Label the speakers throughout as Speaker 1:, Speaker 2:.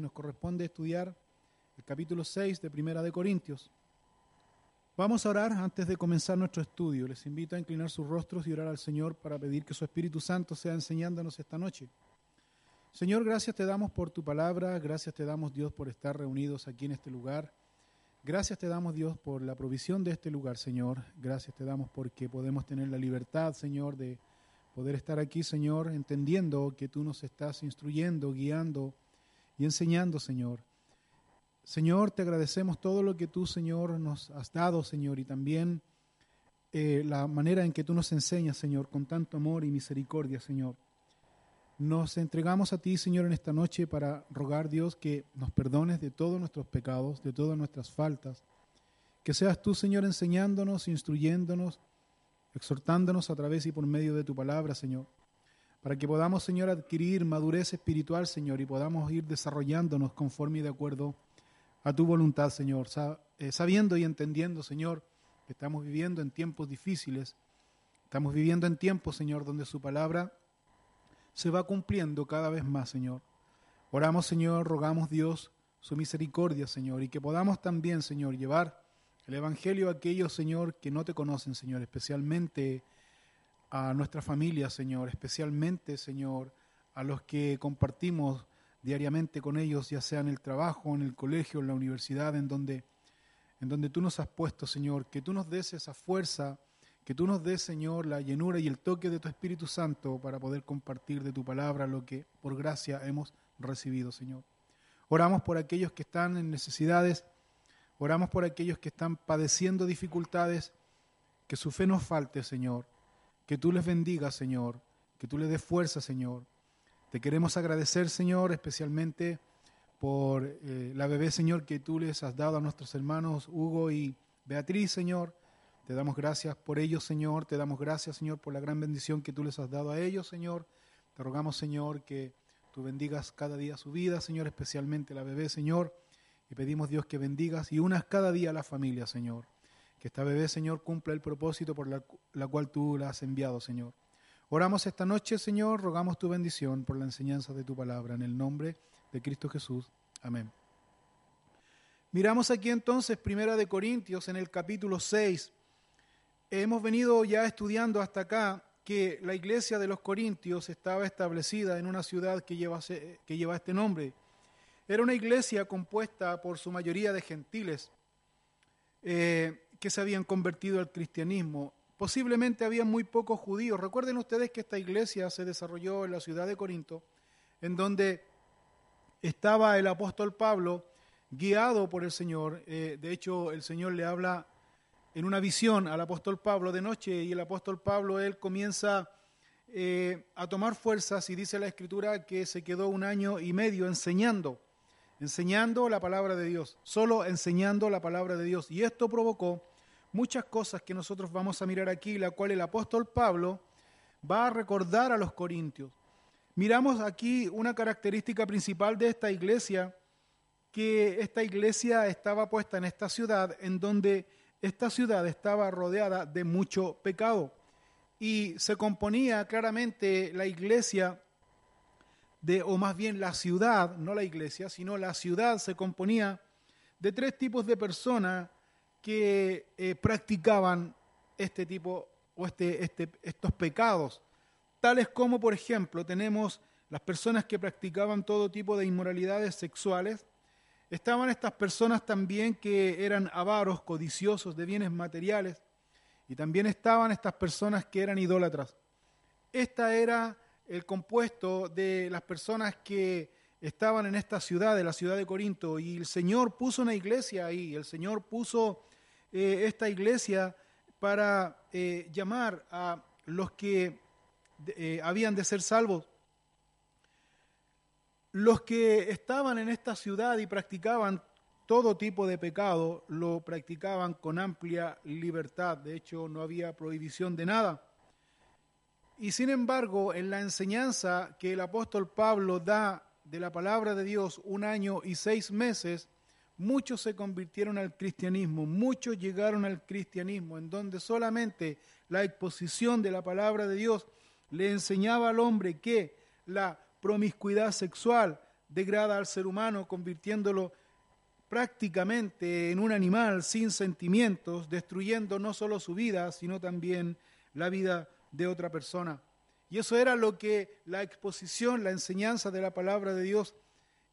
Speaker 1: nos corresponde estudiar el capítulo 6 de Primera de Corintios. Vamos a orar antes de comenzar nuestro estudio. Les invito a inclinar sus rostros y orar al Señor para pedir que su Espíritu Santo sea enseñándonos esta noche. Señor, gracias te damos por tu palabra, gracias te damos Dios por estar reunidos aquí en este lugar. Gracias te damos Dios por la provisión de este lugar, Señor. Gracias te damos porque podemos tener la libertad, Señor, de poder estar aquí, Señor, entendiendo que tú nos estás instruyendo, guiando y enseñando, Señor. Señor, te agradecemos todo lo que tú, Señor, nos has dado, Señor, y también eh, la manera en que tú nos enseñas, Señor, con tanto amor y misericordia, Señor. Nos entregamos a ti, Señor, en esta noche para rogar, Dios, que nos perdones de todos nuestros pecados, de todas nuestras faltas. Que seas tú, Señor, enseñándonos, instruyéndonos, exhortándonos a través y por medio de tu palabra, Señor para que podamos, Señor, adquirir madurez espiritual, Señor, y podamos ir desarrollándonos conforme y de acuerdo a tu voluntad, Señor, eh, sabiendo y entendiendo, Señor, que estamos viviendo en tiempos difíciles, estamos viviendo en tiempos, Señor, donde su palabra se va cumpliendo cada vez más, Señor. Oramos, Señor, rogamos Dios su misericordia, Señor, y que podamos también, Señor, llevar el Evangelio a aquellos, Señor, que no te conocen, Señor, especialmente a nuestra familia, Señor, especialmente, Señor, a los que compartimos diariamente con ellos, ya sea en el trabajo, en el colegio, en la universidad, en donde, en donde tú nos has puesto, Señor, que tú nos des esa fuerza, que tú nos des, Señor, la llenura y el toque de tu Espíritu Santo para poder compartir de tu palabra lo que por gracia hemos recibido, Señor. Oramos por aquellos que están en necesidades, oramos por aquellos que están padeciendo dificultades, que su fe nos falte, Señor, que tú les bendigas, Señor, que tú les des fuerza, Señor. Te queremos agradecer, Señor, especialmente por eh, la bebé, Señor, que tú les has dado a nuestros hermanos Hugo y Beatriz, Señor. Te damos gracias por ellos, Señor. Te damos gracias, Señor, por la gran bendición que tú les has dado a ellos, Señor. Te rogamos, Señor, que tú bendigas cada día su vida, Señor, especialmente la bebé, Señor. Y pedimos, Dios, que bendigas y unas cada día a la familia, Señor. Que esta bebé, Señor, cumpla el propósito por la, cual tú la has enviado, Señor. Oramos esta noche, Señor, rogamos tu bendición por la enseñanza de tu palabra, en el nombre de Cristo Jesús. Amén. Miramos aquí entonces Primera de Corintios en el capítulo 6. Hemos venido ya estudiando hasta acá que la iglesia de los Corintios estaba establecida en una ciudad que lleva, que lleva este nombre. Era una iglesia compuesta por su mayoría de gentiles. Eh, que se habían convertido al cristianismo. Posiblemente había muy pocos judíos. Recuerden ustedes que esta iglesia se desarrolló en la ciudad de Corinto, en donde estaba el apóstol Pablo guiado por el Señor. Eh, de hecho, el Señor le habla en una visión al apóstol Pablo de noche y el apóstol Pablo, él comienza eh, a tomar fuerzas y dice la escritura que se quedó un año y medio enseñando, enseñando la palabra de Dios, solo enseñando la palabra de Dios. Y esto provocó muchas cosas que nosotros vamos a mirar aquí, la cual el apóstol Pablo va a recordar a los corintios. Miramos aquí una característica principal de esta iglesia, que esta iglesia estaba puesta en esta ciudad, en donde esta ciudad estaba rodeada de mucho pecado. Y se componía claramente la iglesia de, o más bien la ciudad, no la iglesia, sino la ciudad se componía de tres tipos de personas que eh, practicaban este tipo o este, este, estos pecados, tales como, por ejemplo, tenemos las personas que practicaban todo tipo de inmoralidades sexuales, estaban estas personas también que eran avaros, codiciosos de bienes materiales, y también estaban estas personas que eran idólatras. Esta era el compuesto de las personas que estaban en esta ciudad, de la ciudad de Corinto, y el Señor puso una iglesia ahí, el Señor puso eh, esta iglesia para eh, llamar a los que eh, habían de ser salvos. Los que estaban en esta ciudad y practicaban todo tipo de pecado, lo practicaban con amplia libertad. De hecho, no había prohibición de nada. Y sin embargo, en la enseñanza que el apóstol Pablo da de la palabra de Dios un año y seis meses, muchos se convirtieron al cristianismo, muchos llegaron al cristianismo, en donde solamente la exposición de la palabra de Dios le enseñaba al hombre que la promiscuidad sexual degrada al ser humano, convirtiéndolo prácticamente en un animal sin sentimientos, destruyendo no solo su vida, sino también la vida de otra persona. Y eso era lo que la exposición, la enseñanza de la palabra de Dios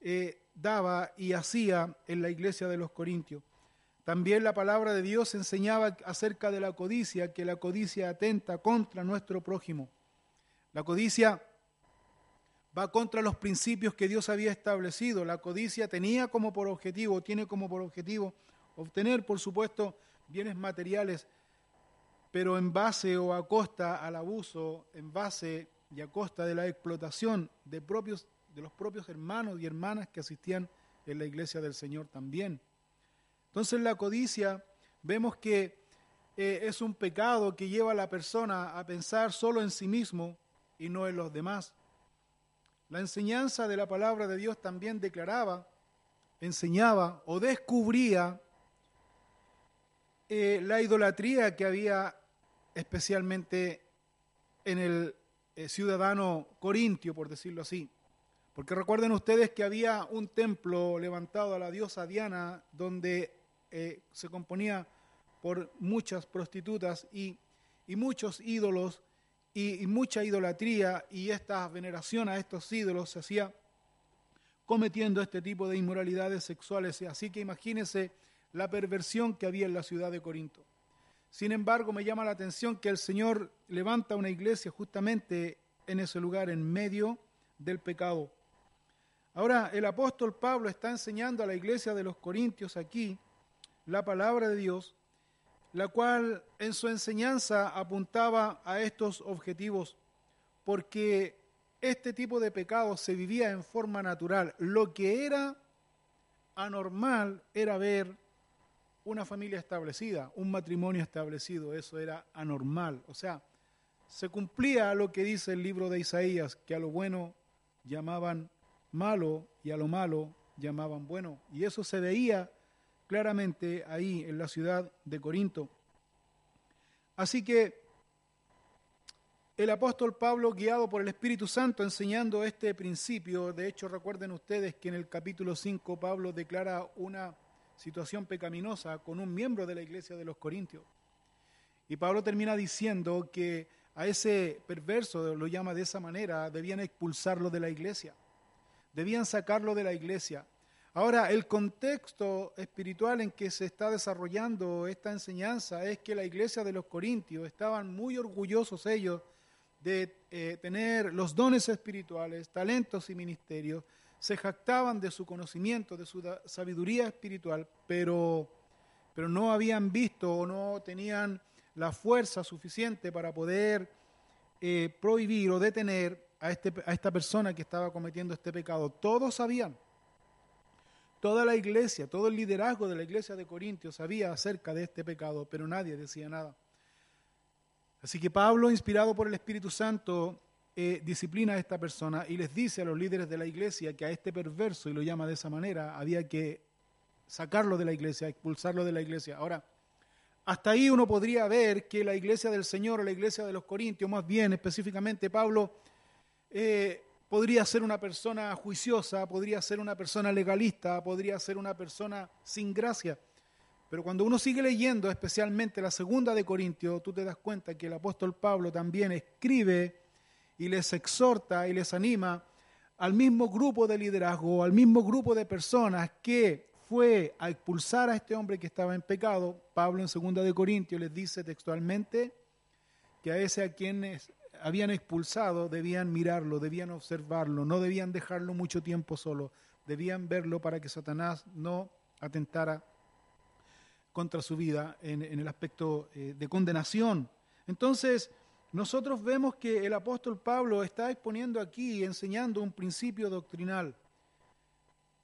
Speaker 1: eh, daba y hacía en la iglesia de los Corintios. También la palabra de Dios enseñaba acerca de la codicia, que la codicia atenta contra nuestro prójimo. La codicia va contra los principios que Dios había establecido. La codicia tenía como por objetivo, tiene como por objetivo obtener, por supuesto, bienes materiales, pero en base o a costa al abuso, en base y a costa de la explotación de, propios, de los propios hermanos y hermanas que asistían en la iglesia del Señor también. Entonces la codicia vemos que eh, es un pecado que lleva a la persona a pensar solo en sí mismo y no en los demás. La enseñanza de la palabra de Dios también declaraba, enseñaba o descubría eh, la idolatría que había especialmente en el eh, ciudadano corintio, por decirlo así. Porque recuerden ustedes que había un templo levantado a la diosa Diana donde eh, se componía por muchas prostitutas y, muchos ídolos y, mucha idolatría y esta veneración a estos ídolos se hacía cometiendo este tipo de inmoralidades sexuales. Así que imagínense la perversión que había en la ciudad de Corinto. Sin embargo, me llama la atención que el Señor levanta una iglesia justamente en ese lugar, en medio del pecado. Ahora, el apóstol Pablo está enseñando a la iglesia de los Corintios aquí la palabra de Dios, la cual en su enseñanza apuntaba a estos objetivos, porque este tipo de pecado se vivía en forma natural. Lo que era anormal era ver una familia establecida, un matrimonio establecido, eso era anormal. O sea, se cumplía lo que dice el libro de Isaías, que a lo bueno llamaban malo y a lo malo llamaban bueno. Y eso se veía claramente ahí en la ciudad de Corinto. Así que el apóstol Pablo, guiado por el Espíritu Santo, enseñando este principio, de hecho recuerden ustedes que en el capítulo 5 Pablo declara una situación pecaminosa con un miembro de la iglesia de los Corintios. Y Pablo termina diciendo que a ese perverso, lo llama de esa manera, debían expulsarlo de la iglesia, debían sacarlo de la iglesia. Ahora, el contexto espiritual en que se está desarrollando esta enseñanza es que la iglesia de los Corintios estaban muy orgullosos ellos de eh, tener los dones espirituales, talentos y ministerios, se jactaban de su conocimiento, de su sabiduría espiritual, pero, pero no habían visto o no tenían la fuerza suficiente para poder eh, prohibir o detener a, este, a esta persona que estaba cometiendo este pecado. Todos sabían Toda la iglesia, todo el liderazgo de la iglesia de Corintios sabía acerca de este pecado, pero nadie decía nada. Así que Pablo, inspirado por el Espíritu Santo, eh, disciplina a esta persona y les dice a los líderes de la iglesia que a este perverso, y lo llama de esa manera, había que sacarlo de la iglesia, expulsarlo de la iglesia. Ahora, hasta ahí uno podría ver que la iglesia del Señor o la iglesia de los Corintios, más bien específicamente Pablo, eh, podría ser una persona juiciosa, podría ser una persona legalista, podría ser una persona sin gracia. Pero cuando uno sigue leyendo, especialmente la segunda de Corintios, tú te das cuenta que el apóstol Pablo también escribe y les exhorta y les anima al mismo grupo de liderazgo, al mismo grupo de personas que fue a expulsar a este hombre que estaba en pecado. Pablo en segunda de Corintios les dice textualmente que a ese a quienes habían expulsado debían mirarlo, debían observarlo, no debían dejarlo mucho tiempo solo, debían verlo para que Satanás no atentara contra su vida en, el aspecto eh, de condenación. Entonces, nosotros vemos que el apóstol Pablo está exponiendo aquí enseñando un principio doctrinal.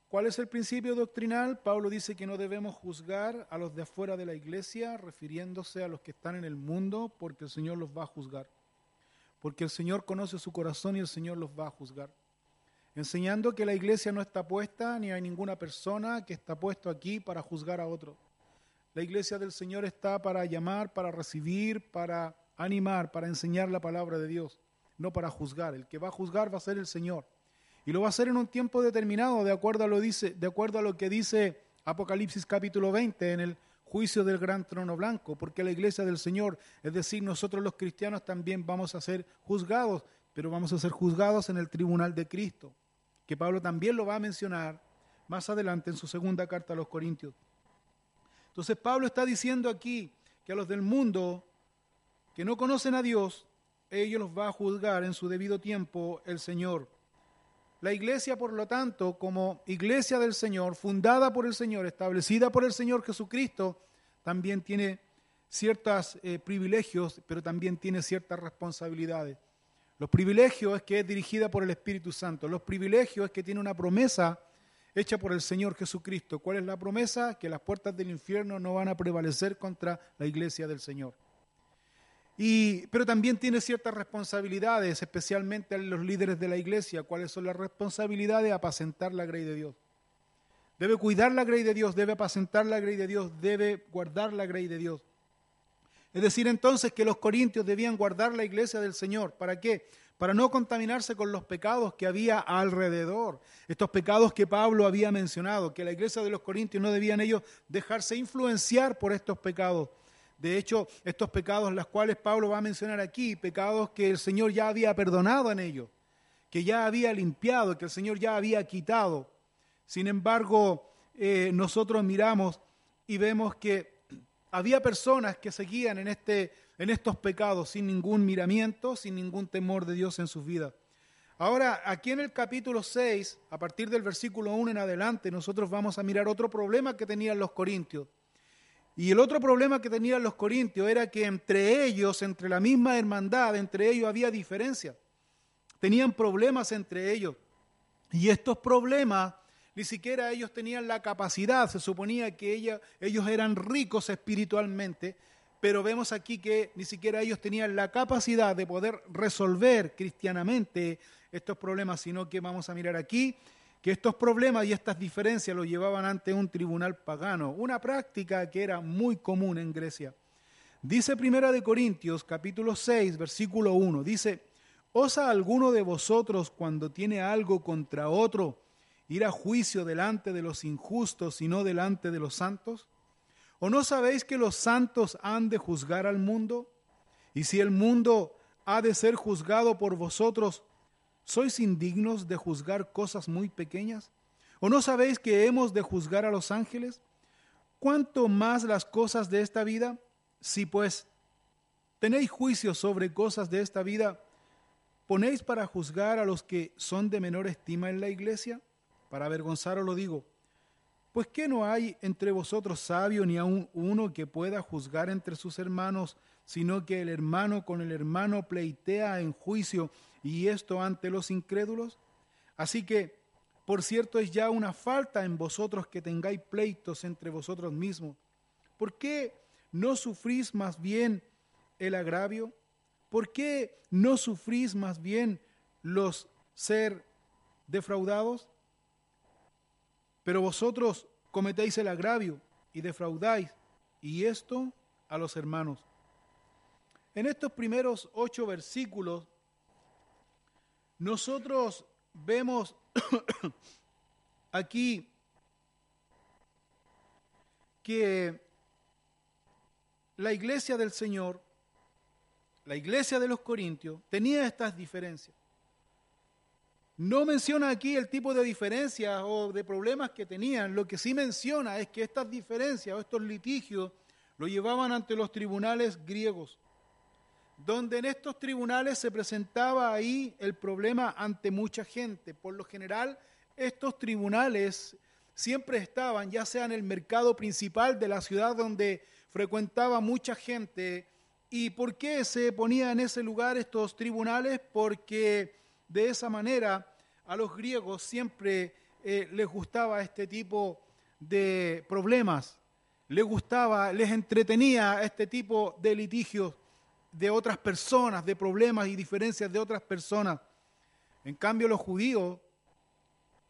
Speaker 1: ¿Cuál es el principio doctrinal? Pablo dice que no debemos juzgar a los de afuera de la iglesia, refiriéndose a los que están en el mundo, porque el Señor los va a juzgar porque el Señor conoce su corazón y el Señor los va a juzgar. Enseñando que la iglesia no está puesta, ni hay ninguna persona que está puesto aquí para juzgar a otro. La iglesia del Señor está para llamar, para recibir, para animar, para enseñar la palabra de Dios, no para juzgar. El que va a juzgar va a ser el Señor. Y lo va a hacer en un tiempo determinado, de acuerdo a lo, dice, de acuerdo a lo que dice Apocalipsis capítulo 20 en el juicio del gran trono blanco, porque la iglesia del Señor, es decir, nosotros los cristianos también vamos a ser juzgados, pero vamos a ser juzgados en el tribunal de Cristo, que Pablo también lo va a mencionar más adelante en su segunda carta a los Corintios. Entonces Pablo está diciendo aquí que a los del mundo que no conocen a Dios, ellos los va a juzgar en su debido tiempo el Señor. La iglesia, por lo tanto, como iglesia del Señor, fundada por el Señor, establecida por el Señor Jesucristo, también tiene ciertos eh, privilegios, pero también tiene ciertas responsabilidades. Los privilegios es que es dirigida por el Espíritu Santo. Los privilegios es que tiene una promesa hecha por el Señor Jesucristo. ¿Cuál es la promesa? Que las puertas del infierno no van a prevalecer contra la iglesia del Señor. Pero también tiene ciertas responsabilidades, especialmente los líderes de la iglesia. ¿Cuáles son las responsabilidades? de Apacentar la grey de Dios. Debe cuidar la grey de Dios, debe apacentar la grey de Dios, debe guardar la grey de Dios. Es decir, entonces que los corintios debían guardar la iglesia del Señor. ¿Para qué? Para no contaminarse con los pecados que había alrededor. Estos pecados que Pablo había mencionado, que la iglesia de los corintios no debían ellos dejarse influenciar por estos pecados de hecho, estos pecados, los cuales Pablo va a mencionar aquí, pecados que el Señor ya había perdonado en ellos, que ya había limpiado, que el Señor ya había quitado. Sin embargo, eh, nosotros miramos y vemos que había personas que seguían en, este, en estos pecados sin ningún miramiento, sin ningún temor de Dios en sus vidas. Ahora, aquí en el capítulo 6, a partir del versículo 1 en adelante, nosotros vamos a mirar otro problema que tenían los corintios. Y el otro problema que tenían los corintios era que entre ellos, entre la misma hermandad, entre ellos había diferencia. Tenían problemas entre ellos. Y estos problemas, ni siquiera ellos tenían la capacidad, se suponía que ellos eran ricos espiritualmente, pero vemos aquí que ni siquiera ellos tenían la capacidad de poder resolver cristianamente estos problemas, sino que vamos a mirar aquí que estos problemas y estas diferencias los llevaban ante un tribunal pagano, una práctica que era muy común en Grecia. Dice Primera de Corintios, capítulo 6, versículo 1, dice, ¿osa alguno de vosotros cuando tiene algo contra otro ir a juicio delante de los injustos y no delante de los santos? ¿O no sabéis que los santos han de juzgar al mundo? Y si el mundo ha de ser juzgado por vosotros, ¿Sois indignos de juzgar cosas muy pequeñas? ¿O no sabéis que hemos de juzgar a los ángeles? ¿Cuánto más las cosas de esta vida? Si pues tenéis juicio sobre cosas de esta vida, ¿ponéis para juzgar a los que son de menor estima en la iglesia? Para avergonzaros lo digo. Pues que no hay entre vosotros sabio ni aun uno que pueda juzgar entre sus hermanos, sino que el hermano con el hermano pleitea en juicio y esto ante los incrédulos? Así que, por cierto, es ya una falta en vosotros que tengáis pleitos entre vosotros mismos. ¿Por qué no sufrís más bien el agravio? ¿Por qué no sufrís más bien los ser defraudados? Pero vosotros cometéis el agravio y defraudáis, y esto a los hermanos. En estos primeros ocho versículos nosotros vemos aquí que la iglesia del Señor, la iglesia de los Corintios, tenía estas diferencias. No menciona aquí el tipo de diferencias o de problemas que tenían, lo que sí menciona es que estas diferencias o estos litigios lo llevaban ante los tribunales griegos donde en estos tribunales se presentaba ahí el problema ante mucha gente. Por lo general, estos tribunales siempre estaban, ya sea en el mercado principal de la ciudad donde frecuentaba mucha gente. ¿Y por qué se ponía en ese lugar estos tribunales? Porque de esa manera a los griegos siempre eh, les gustaba este tipo de problemas, les gustaba, les entretenía este tipo de litigios de otras personas, de problemas y diferencias de otras personas. En cambio, los judíos,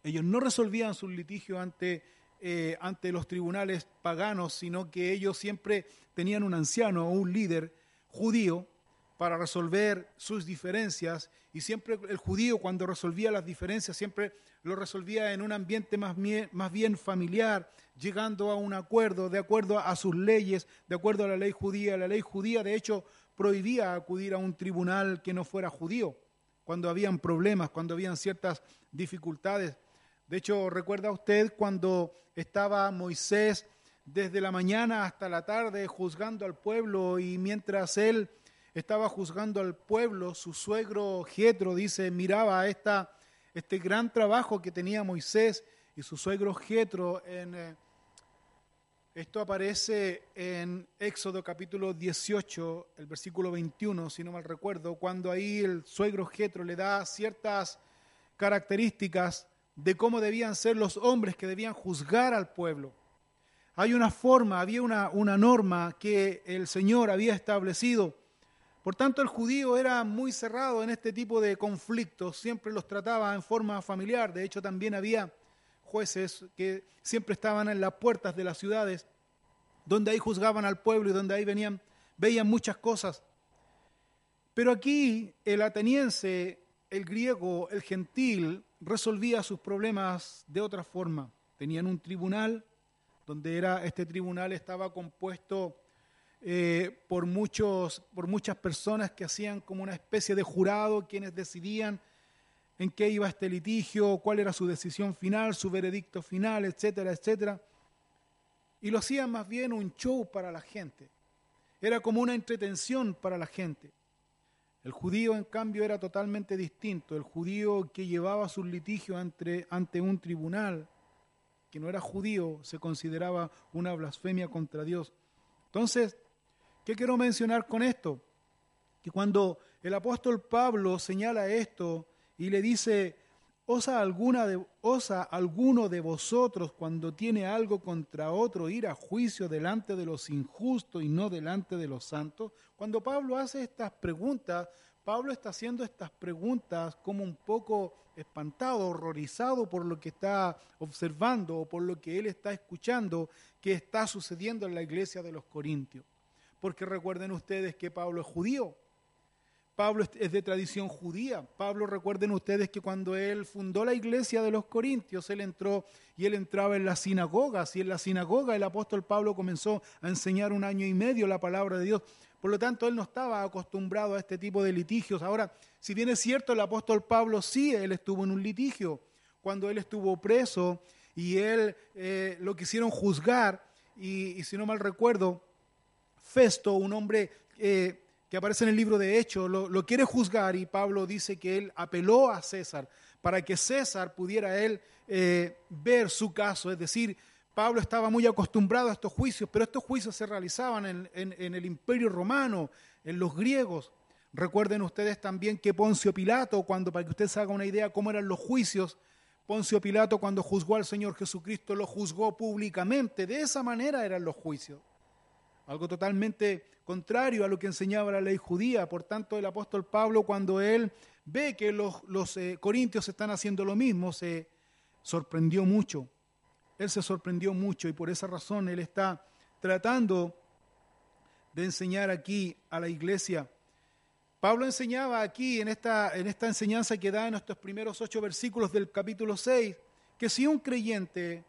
Speaker 1: ellos no resolvían sus litigios ante, eh, ante los tribunales paganos, sino que ellos siempre tenían un anciano o un líder judío para resolver sus diferencias y siempre el judío cuando resolvía las diferencias siempre lo resolvía en un ambiente más más bien familiar, llegando a un acuerdo de acuerdo a sus leyes, de acuerdo a la ley judía. La ley judía de hecho prohibía acudir a un tribunal que no fuera judío cuando habían problemas, cuando habían ciertas dificultades. De hecho, recuerda usted cuando estaba Moisés desde la mañana hasta la tarde juzgando al pueblo y mientras él estaba juzgando al pueblo, su suegro Jetro dice, miraba esta, este gran trabajo que tenía Moisés y su suegro Jetro en eh, esto aparece en Éxodo capítulo 18, el versículo 21, si no mal recuerdo, cuando ahí el suegro Jetro le da ciertas características de cómo debían ser los hombres que debían juzgar al pueblo. Hay una forma, había una, una norma que el Señor había establecido por tanto, el judío era muy cerrado en este tipo de conflictos, siempre los trataba en forma familiar. De hecho, también había jueces que siempre estaban en las puertas de las ciudades, donde ahí juzgaban al pueblo y donde ahí venían, veían muchas cosas. Pero aquí el ateniense, el griego, el gentil, resolvía sus problemas de otra forma. Tenían un tribunal, donde era, este tribunal estaba compuesto eh, por, muchos, por muchas personas que hacían como una especie de jurado, quienes decidían en qué iba este litigio, cuál era su decisión final, su veredicto final, etcétera, etcétera. Y lo hacían más bien un show para la gente. Era como una entretención para la gente. El judío, en cambio, era totalmente distinto. El judío que llevaba sus litigios ante, ante un tribunal que no era judío se consideraba una blasfemia contra Dios. Entonces, ¿Qué quiero mencionar con esto? Que cuando el apóstol Pablo señala esto y le dice, ¿osa, alguna de, ¿osa alguno de vosotros cuando tiene algo contra otro ir a juicio delante de los injustos y no delante de los santos? Cuando Pablo hace estas preguntas, Pablo está haciendo estas preguntas como un poco espantado, horrorizado por lo que está observando o por lo que él está escuchando que está sucediendo en la iglesia de los Corintios porque recuerden ustedes que Pablo es judío. Pablo es de tradición judía. Pablo, recuerden ustedes que cuando él fundó la iglesia de los Corintios, él entró y él entraba en las sinagogas y en la sinagoga el apóstol Pablo comenzó a enseñar un año y medio la palabra de Dios. Por lo tanto, él no estaba acostumbrado a este tipo de litigios. Ahora, si bien es cierto, el apóstol Pablo sí, él estuvo en un litigio. Cuando él estuvo preso y él eh, lo quisieron juzgar, y si no mal recuerdo, Festo, un hombre eh, que aparece en el libro de Hechos, lo, quiere juzgar y Pablo dice que él apeló a César para que César pudiera él eh, ver su caso. Es decir, Pablo estaba muy acostumbrado a estos juicios, pero estos juicios se realizaban en, en el imperio romano, en los griegos. Recuerden ustedes también que Poncio Pilato, cuando para que ustedes hagan una idea cómo eran los juicios, Poncio Pilato cuando juzgó al Señor Jesucristo lo juzgó públicamente. De esa manera eran los juicios algo totalmente contrario a lo que enseñaba la ley judía. Por tanto, el apóstol Pablo, cuando él ve que los, eh, corintios están haciendo lo mismo, se sorprendió mucho. Él se sorprendió mucho y por esa razón él está tratando de enseñar aquí a la iglesia. Pablo enseñaba aquí en esta, en esta enseñanza que da en estos primeros ocho versículos del capítulo 6, que si un creyente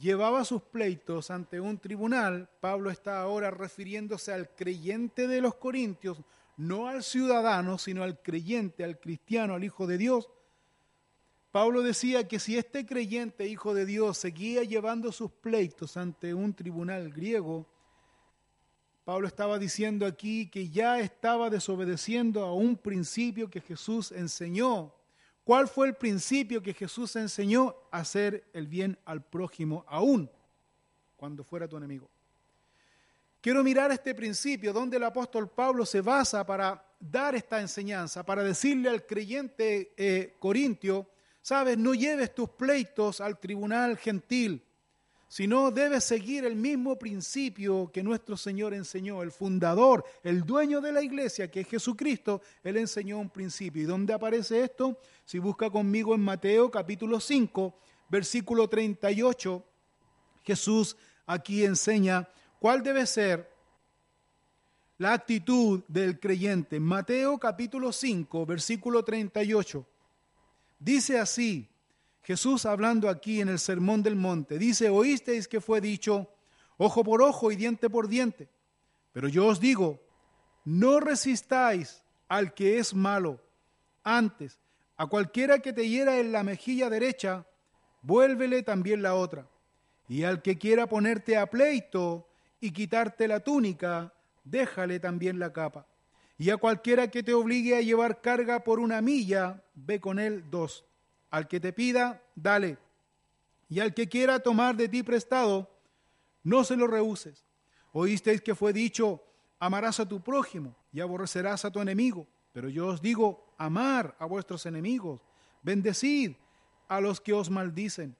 Speaker 1: llevaba sus pleitos ante un tribunal, Pablo está ahora refiriéndose al creyente de los Corintios, no al ciudadano, sino al creyente, al cristiano, al Hijo de Dios. Pablo decía que si este creyente, Hijo de Dios, seguía llevando sus pleitos ante un tribunal griego, Pablo estaba diciendo aquí que ya estaba desobedeciendo a un principio que Jesús enseñó ¿Cuál fue el principio que Jesús enseñó? Hacer el bien al prójimo aún cuando fuera tu enemigo. Quiero mirar este principio donde el apóstol Pablo se basa para dar esta enseñanza, para decirle al creyente eh, corintio, sabes, no lleves tus pleitos al tribunal gentil, sino debe seguir el mismo principio que nuestro Señor enseñó, el fundador, el dueño de la iglesia, que es Jesucristo, Él enseñó un principio. ¿Y dónde aparece esto? Si busca conmigo en Mateo capítulo 5, versículo 38, Jesús aquí enseña cuál debe ser la actitud del creyente. Mateo capítulo 5, versículo 38. Dice así, Jesús hablando aquí en el Sermón del Monte, dice, oísteis que fue dicho, ojo por ojo y diente por diente. Pero yo os digo, no resistáis al que es malo. Antes, a cualquiera que te hiera en la mejilla derecha, vuélvele también la otra. Y al que quiera ponerte a pleito y quitarte la túnica, déjale también la capa. Y a cualquiera que te obligue a llevar carga por una milla, ve con él dos. Al que te pida, dale. Y al que quiera tomar de ti prestado, no se lo rehuses. Oísteis que fue dicho, amarás a tu prójimo y aborrecerás a tu enemigo. Pero yo os digo, amar a vuestros enemigos, bendecid a los que os maldicen,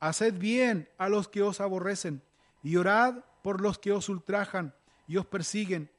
Speaker 1: haced bien a los que os aborrecen, y orad por los que os ultrajan y os persiguen,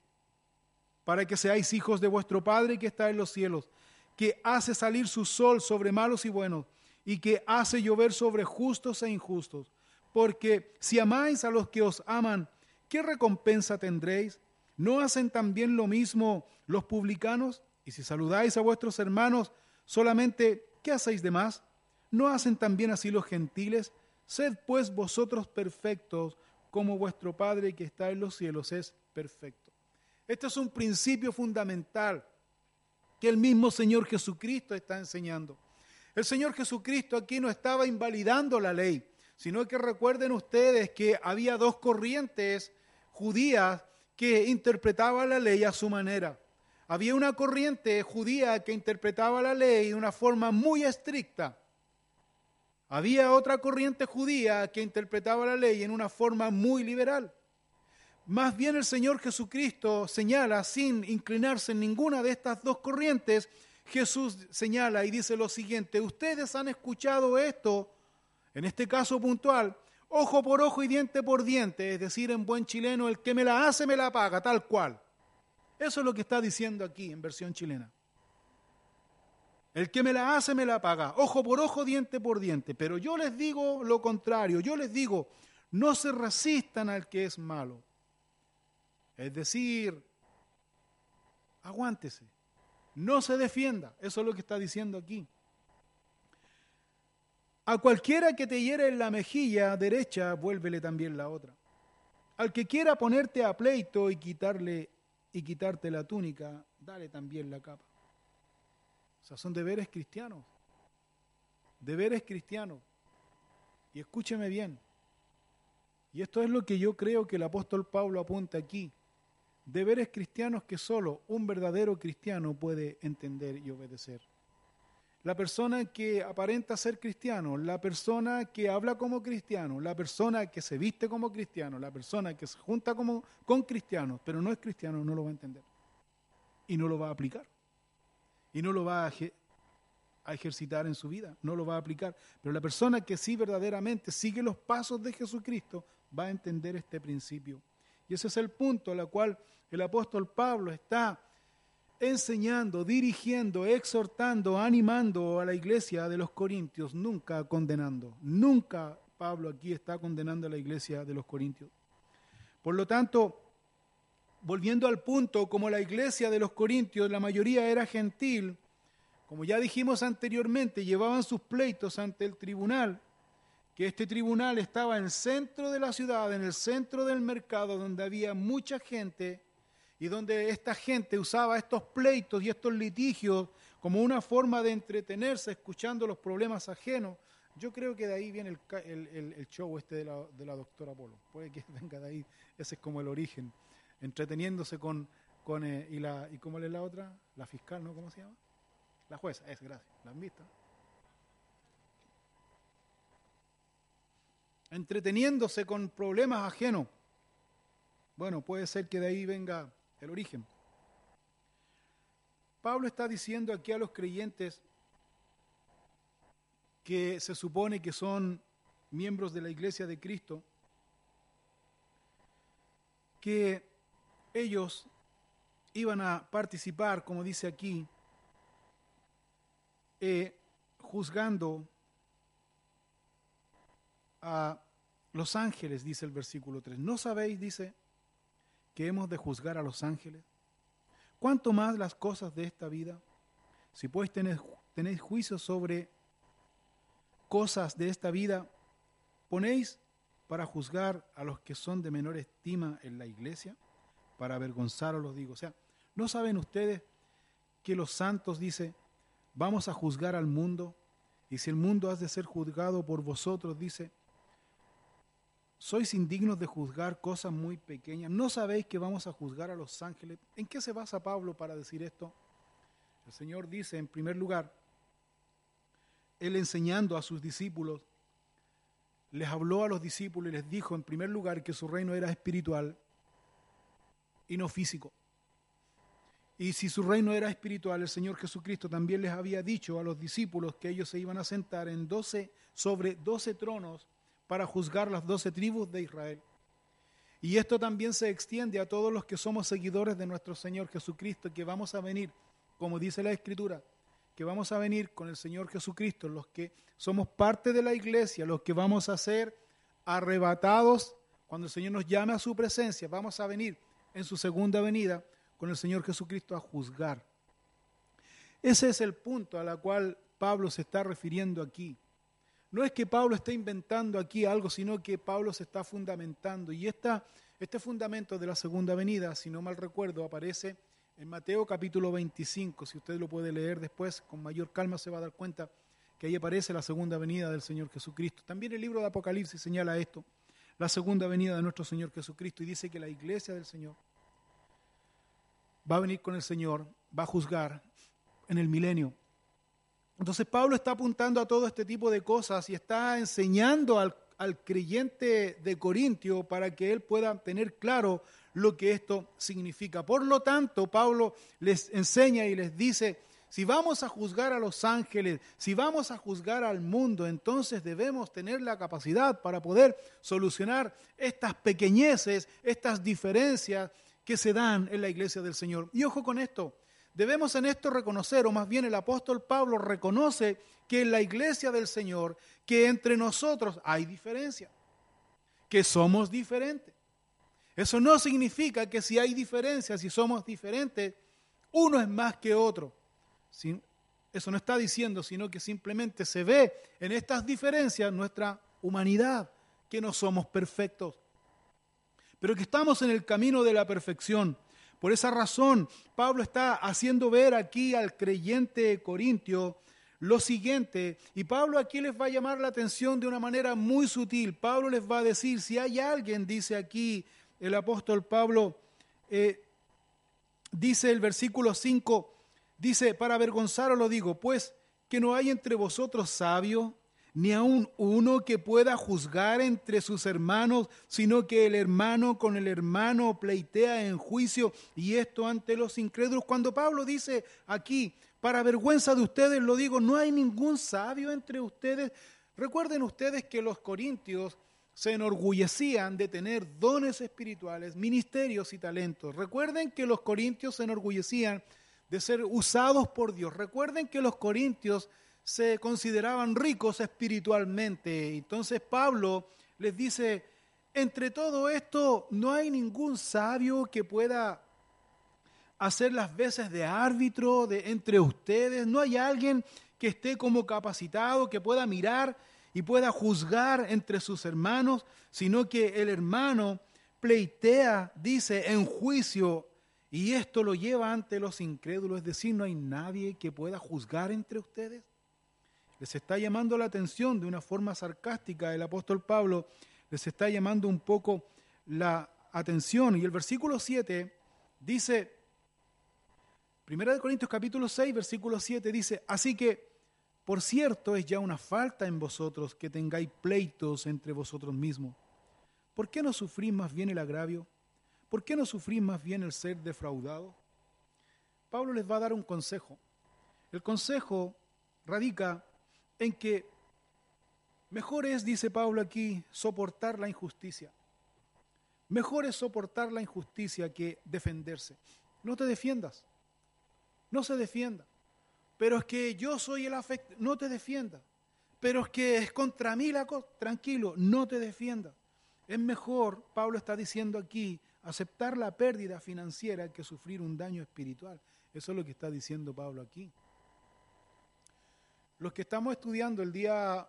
Speaker 1: para que seáis hijos de vuestro Padre que está en los cielos, que hace salir su sol sobre malos y buenos, y que hace llover sobre justos e injustos. Porque si amáis a los que os aman, ¿qué recompensa tendréis? ¿No hacen también lo mismo los publicanos? Y si saludáis a vuestros hermanos, solamente, ¿qué hacéis de más? ¿No hacen también así los gentiles? Sed pues vosotros perfectos, como vuestro Padre que está en los cielos es perfecto. Este es un principio fundamental que el mismo Señor Jesucristo está enseñando. El Señor Jesucristo aquí no estaba invalidando la ley, sino que recuerden ustedes que había dos corrientes judías que interpretaban la ley a su manera. Había una corriente judía que interpretaba la ley de una forma muy estricta había otra corriente judía que interpretaba la ley en una forma muy liberal. Más bien el Señor Jesucristo señala, sin inclinarse en ninguna de estas dos corrientes, Jesús señala y dice lo siguiente, ustedes han escuchado esto, en este caso puntual, ojo por ojo y diente por diente, es decir, en buen chileno, el que me la hace me la paga, tal cual. Eso es lo que está diciendo aquí en versión chilena. El que me la hace, me la paga. Ojo por ojo, diente por diente. Pero yo les digo lo contrario. Yo les digo, no se resistan al que es malo. Es decir, aguántese. No se defienda. Eso es lo que está diciendo aquí. A cualquiera que te hiere en la mejilla derecha, vuélvele también la otra. Al que quiera ponerte a pleito y quitarle y quitarte la túnica, dale también la capa. O sea, son deberes cristianos. Deberes cristianos. Y escúcheme bien. Y esto es lo que yo creo que el apóstol Pablo apunta aquí. Deberes cristianos que solo un verdadero cristiano puede entender y obedecer. La persona que aparenta ser cristiano, la persona que habla como cristiano, la persona que se viste como cristiano, la persona que se junta como, con cristianos, pero no es cristiano, no lo va a entender. Y no lo va a aplicar y no lo va a, ejercitar en su vida, no lo va a aplicar. Pero la persona que sí verdaderamente sigue los pasos de Jesucristo va a entender este principio. Y ese es el punto al cual el apóstol Pablo está enseñando, dirigiendo, exhortando, animando a la iglesia de los Corintios, nunca condenando. Nunca Pablo aquí está condenando a la iglesia de los Corintios. Por lo tanto, volviendo al punto, como la iglesia de los Corintios, la mayoría era gentil, como ya dijimos anteriormente, llevaban sus pleitos ante el tribunal, que este tribunal estaba en el centro de la ciudad, en el centro del mercado, donde había mucha gente y donde esta gente usaba estos pleitos y estos litigios como una forma de entretenerse escuchando los problemas ajenos. Yo creo que de ahí viene el, show este de la, de la doctora Polo. Puede que venga de ahí, ese es como el origen entreteniéndose con, con eh, y, la, ¿y cómo es la otra? La fiscal, ¿no? ¿Cómo se llama? La jueza, es, gracias, la han visto. Entreteniéndose con problemas ajenos. Bueno, puede ser que de ahí venga el origen. Pablo está diciendo aquí a los creyentes que se supone que son miembros de la iglesia de Cristo, que ellos iban a participar, como dice aquí, eh, juzgando a los ángeles, dice el versículo 3. ¿No sabéis, dice, que hemos de juzgar a los ángeles? ¿Cuánto más las cosas de esta vida? Si pues tenéis, tenéis juicio sobre cosas de esta vida, ponéis para juzgar a los que son de menor estima en la iglesia, para avergonzaros los digo. O sea, ¿no saben ustedes que los santos, dice, vamos a juzgar al mundo? Y si el mundo ha de ser juzgado por vosotros, dice, sois indignos de juzgar cosas muy pequeñas. ¿No sabéis que vamos a juzgar a los ángeles? ¿En qué se basa Pablo para decir esto? El Señor dice, en primer lugar, Él enseñando a sus discípulos, les habló a los discípulos y les dijo, en primer lugar, que su reino era espiritual y no físico. Y si su reino era espiritual, el Señor Jesucristo también les había dicho a los discípulos que ellos se iban a sentar en doce, sobre doce tronos para juzgar las doce tribus de Israel. Y esto también se extiende a todos los que somos seguidores de nuestro Señor Jesucristo, que vamos a venir, como dice la Escritura, que vamos a venir con el Señor Jesucristo, los que somos parte de la iglesia, los que vamos a ser arrebatados cuando el Señor nos llame a su presencia, vamos a venir en su segunda venida con el Señor Jesucristo a juzgar. Ese es el punto a la cual Pablo se está refiriendo aquí. No es que Pablo esté inventando aquí algo, sino que Pablo se está fundamentando. Y este fundamento de la segunda venida, si no mal recuerdo, aparece en Mateo capítulo 25. Si usted lo puede leer después, con mayor calma se va a dar cuenta que ahí aparece la segunda venida del Señor Jesucristo. También el libro de Apocalipsis señala esto, la segunda venida de nuestro Señor Jesucristo, y dice que la iglesia del Señor va a venir con el Señor, va a juzgar en el milenio entonces Pablo está apuntando a todo este tipo de cosas y está enseñando al, creyente de Corintio para que él pueda tener claro lo que esto significa. Por lo tanto, Pablo les enseña y les dice, si vamos a juzgar a los ángeles, si vamos a juzgar al mundo, entonces debemos tener la capacidad para poder solucionar estas pequeñeces, estas diferencias que se dan en la iglesia del Señor. Y ojo con esto, Debemos en esto reconocer, o más bien el apóstol Pablo reconoce que en la iglesia del Señor, que entre nosotros hay diferencia, que somos diferentes. Eso no significa que si hay diferencias, si somos diferentes, uno es más que otro. Eso no está diciendo, sino que simplemente se ve en estas diferencias nuestra humanidad, que no somos perfectos, pero que estamos en el camino de la perfección por esa razón, Pablo está haciendo ver aquí al creyente corintio lo siguiente, y Pablo aquí les va a llamar la atención de una manera muy sutil. Pablo les va a decir, si hay alguien, dice aquí el apóstol Pablo, eh, dice el versículo 5, dice, para avergonzaros lo digo, pues que no hay entre vosotros sabio ni aun uno que pueda juzgar entre sus hermanos, sino que el hermano con el hermano pleitea en juicio y esto ante los incrédulos. Cuando Pablo dice aquí, para vergüenza de ustedes lo digo, no hay ningún sabio entre ustedes. Recuerden ustedes que los corintios se enorgullecían de tener dones espirituales, ministerios y talentos. Recuerden que los corintios se enorgullecían de ser usados por Dios. Recuerden que los corintios se consideraban ricos espiritualmente. Entonces Pablo les dice, entre todo esto no hay ningún sabio que pueda hacer las veces de árbitro de, entre ustedes, no hay alguien que esté como capacitado, que pueda mirar y pueda juzgar entre sus hermanos, sino que el hermano pleitea, dice, en juicio, y esto lo lleva ante los incrédulos, es decir, no hay nadie que pueda juzgar entre ustedes les está llamando la atención de una forma sarcástica el apóstol Pablo, les está llamando un poco la atención. Y el versículo 7 dice, Primera de Corintios capítulo 6, versículo 7 dice, así que, por cierto, es ya una falta en vosotros que tengáis pleitos entre vosotros mismos. ¿Por qué no sufrís más bien el agravio? ¿Por qué no sufrís más bien el ser defraudado? Pablo les va a dar un consejo. El consejo radica en que mejor es, dice Pablo aquí, soportar la injusticia. Mejor es soportar la injusticia que defenderse. No te defiendas. No se defienda. Pero es que yo soy el afecto. No te defiendas. Pero es que es contra mí la cosa. Tranquilo, no te defiendas. Es mejor, Pablo está diciendo aquí aceptar la pérdida financiera que sufrir un daño espiritual. Eso es lo que está diciendo Pablo aquí. Los que estamos estudiando el día,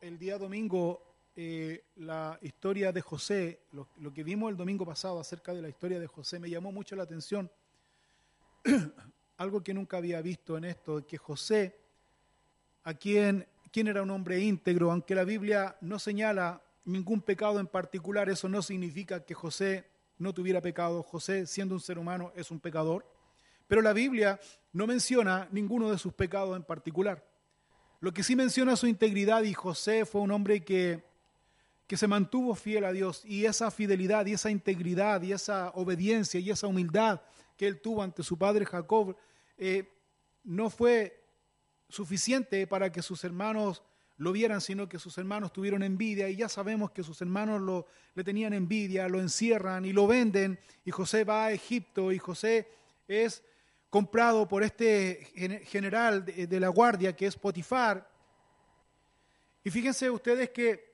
Speaker 1: el día domingo eh, la historia de José, lo, que vimos el domingo pasado acerca de la historia de José, me llamó mucho la atención algo que nunca había visto en esto, que José, a quien, quien era un hombre íntegro, aunque la Biblia no señala ningún pecado en particular, eso no significa que José no tuviera pecado. José, siendo un ser humano, es un pecador. Pero la Biblia no menciona ninguno de sus pecados en particular. Lo que sí menciona su integridad y José fue un hombre que, que se mantuvo fiel a Dios y esa fidelidad y esa integridad y esa obediencia y esa humildad que él tuvo ante su padre Jacob eh, no fue suficiente para que sus hermanos lo vieran, sino que sus hermanos tuvieron envidia y ya sabemos que sus hermanos lo, le tenían envidia, lo encierran y lo venden y José va a Egipto y José es comprado por este general de, la guardia que es Potifar. Y fíjense ustedes que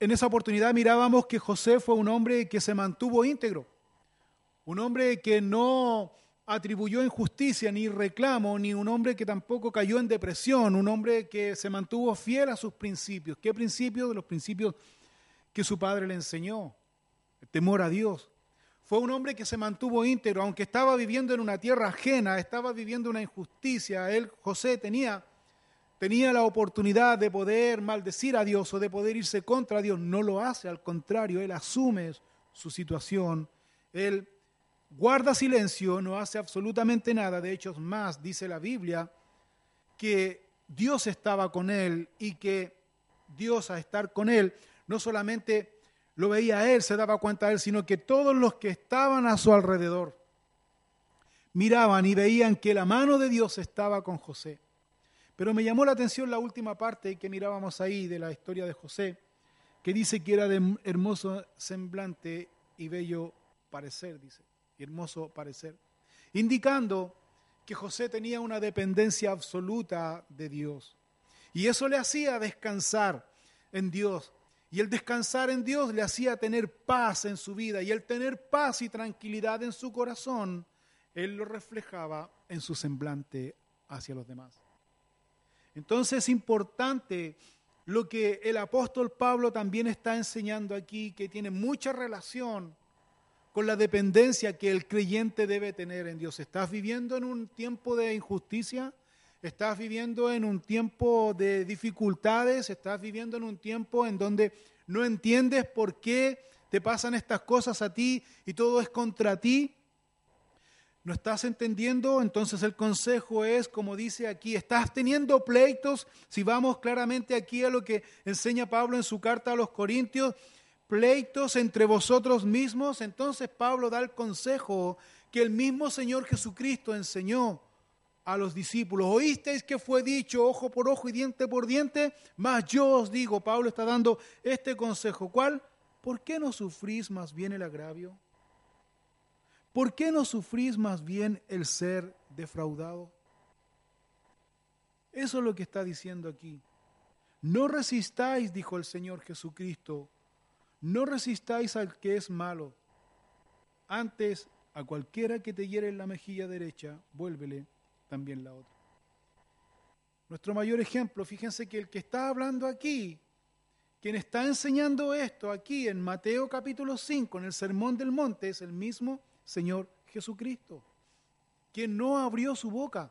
Speaker 1: en esa oportunidad mirábamos que José fue un hombre que se mantuvo íntegro, un hombre que no atribuyó injusticia ni reclamo, ni un hombre que tampoco cayó en depresión, un hombre que se mantuvo fiel a sus principios. ¿Qué principios? De los principios que su padre le enseñó. El temor a Dios. Fue un hombre que se mantuvo íntegro, aunque estaba viviendo en una tierra ajena, estaba viviendo una injusticia. Él, José, tenía, tenía la oportunidad de poder maldecir a Dios o de poder irse contra Dios. No lo hace, al contrario, él asume su situación. Él guarda silencio, no hace absolutamente nada, de hecho más, dice la Biblia, que Dios estaba con él y que Dios a estar con él no solamente lo veía él, se daba cuenta a él, sino que todos los que estaban a su alrededor miraban y veían que la mano de Dios estaba con José. Pero me llamó la atención la última parte que mirábamos ahí de la historia de José, que dice que era de hermoso semblante y bello parecer, dice hermoso parecer, indicando que José tenía una dependencia absoluta de Dios. Y eso le hacía descansar en Dios. Y el descansar en Dios le hacía tener paz en su vida. Y el tener paz y tranquilidad en su corazón, él lo reflejaba en su semblante hacia los demás. Entonces es importante lo que el apóstol Pablo también está enseñando aquí, que tiene mucha relación con la dependencia que el creyente debe tener en Dios. ¿Estás viviendo en un tiempo de injusticia? ¿Estás viviendo en un tiempo de dificultades? ¿Estás viviendo en un tiempo en donde no entiendes por qué te pasan estas cosas a ti y todo es contra ti? ¿No estás entendiendo? Entonces el consejo es, como dice aquí, estás teniendo pleitos. Si vamos claramente aquí a lo que enseña Pablo en su carta a los Corintios, pleitos entre vosotros mismos, entonces Pablo da el consejo que el mismo Señor Jesucristo enseñó a los discípulos. Oísteis que fue dicho ojo por ojo y diente por diente, mas yo os digo, Pablo está dando este consejo. ¿Cuál? ¿Por qué no sufrís más bien el agravio? ¿Por qué no sufrís más bien el ser defraudado? Eso es lo que está diciendo aquí. No resistáis, dijo el Señor Jesucristo, no resistáis al que es malo. Antes, a cualquiera que te hiere en la mejilla derecha, vuélvele también la otra. Nuestro mayor ejemplo, fíjense que el que está hablando aquí, quien está enseñando esto aquí en Mateo capítulo 5, en el Sermón del Monte, es el mismo Señor Jesucristo, quien no abrió su boca.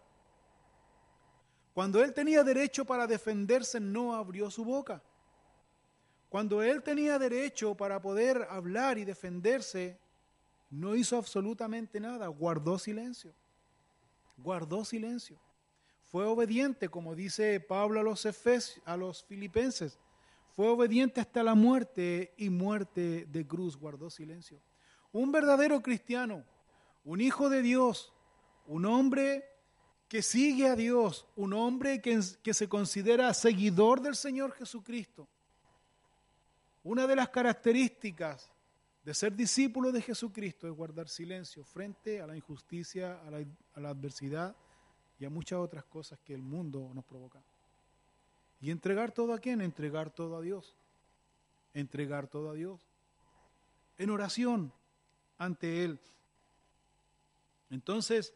Speaker 1: Cuando él tenía derecho para defenderse, no abrió su boca. Cuando él tenía derecho para poder hablar y defenderse, no hizo absolutamente nada, guardó silencio. Guardó silencio. Fue obediente, como dice Pablo a los, a los filipenses. Fue obediente hasta la muerte y muerte de cruz, guardó silencio. Un verdadero cristiano, un hijo de Dios, un hombre que sigue a Dios, un hombre que, que se considera seguidor del Señor Jesucristo una de las características de ser discípulo de Jesucristo es guardar silencio frente a la injusticia, a la, adversidad y a muchas otras cosas que el mundo nos provoca. ¿Y entregar todo a quién? Entregar todo a Dios. Entregar todo a Dios. en oración ante Él. Entonces,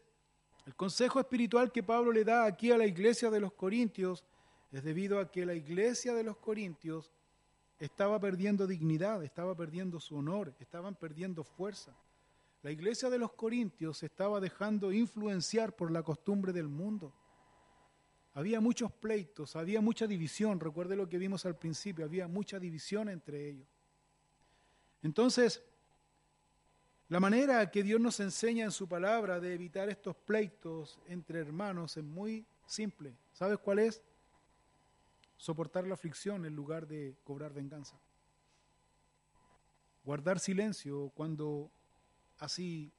Speaker 1: el consejo espiritual que Pablo le da aquí a la iglesia de los Corintios es debido a que la iglesia de los Corintios estaba perdiendo dignidad, estaba perdiendo su honor, estaban perdiendo fuerza. La iglesia de los Corintios estaba dejando influenciar por la costumbre del mundo. Había muchos pleitos, había mucha división, recuerde lo que vimos al principio, había mucha división entre ellos. Entonces, la manera que Dios nos enseña en su palabra de evitar estos pleitos entre hermanos es muy simple. ¿Sabes cuál es? Soportar la aflicción en lugar de cobrar venganza. Guardar silencio cuando así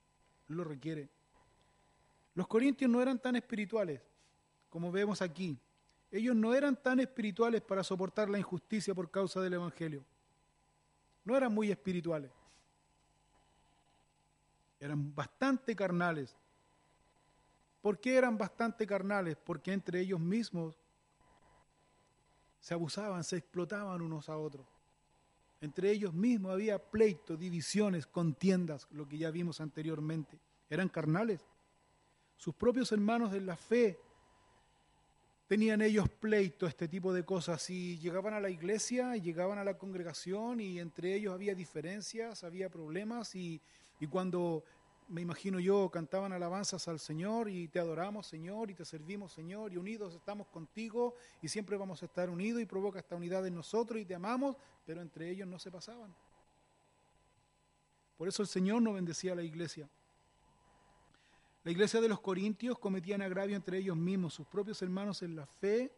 Speaker 1: lo requiere. Los corintios no eran tan espirituales como vemos aquí. Ellos no eran tan espirituales para soportar la injusticia por causa del Evangelio. No eran muy espirituales. Eran bastante carnales. ¿Por qué eran bastante carnales? Porque entre ellos mismos se abusaban, se explotaban unos a otros. Entre ellos mismos había pleitos, divisiones, contiendas, lo que ya vimos anteriormente. Eran carnales. Sus propios hermanos en la fe tenían ellos pleito, este tipo de cosas. Y llegaban a la iglesia, llegaban a la congregación y entre ellos había diferencias, había problemas. Y, y cuando me imagino yo, cantaban alabanzas al Señor y te adoramos, Señor, y te servimos, Señor, y unidos estamos contigo y siempre vamos a estar unidos y provoca esta unidad en nosotros y te amamos, pero entre ellos no se pasaban. Por eso el Señor no bendecía a la iglesia. La iglesia de los Corintios cometían agravio entre ellos mismos, sus propios hermanos en la fe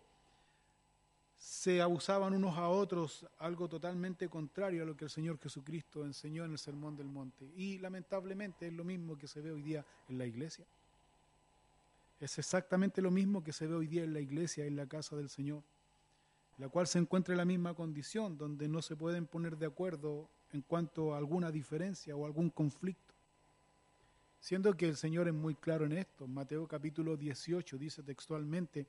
Speaker 1: se abusaban unos a otros, algo totalmente contrario a lo que el Señor Jesucristo enseñó en el Sermón del Monte. Y lamentablemente es lo mismo que se ve hoy día en la iglesia. Es exactamente lo mismo que se ve hoy día en la iglesia, en la casa del Señor, la cual se encuentra en la misma condición, donde no se pueden poner de acuerdo en cuanto a alguna diferencia o algún conflicto. Siendo que el Señor es muy claro en esto. Mateo capítulo 18 dice textualmente,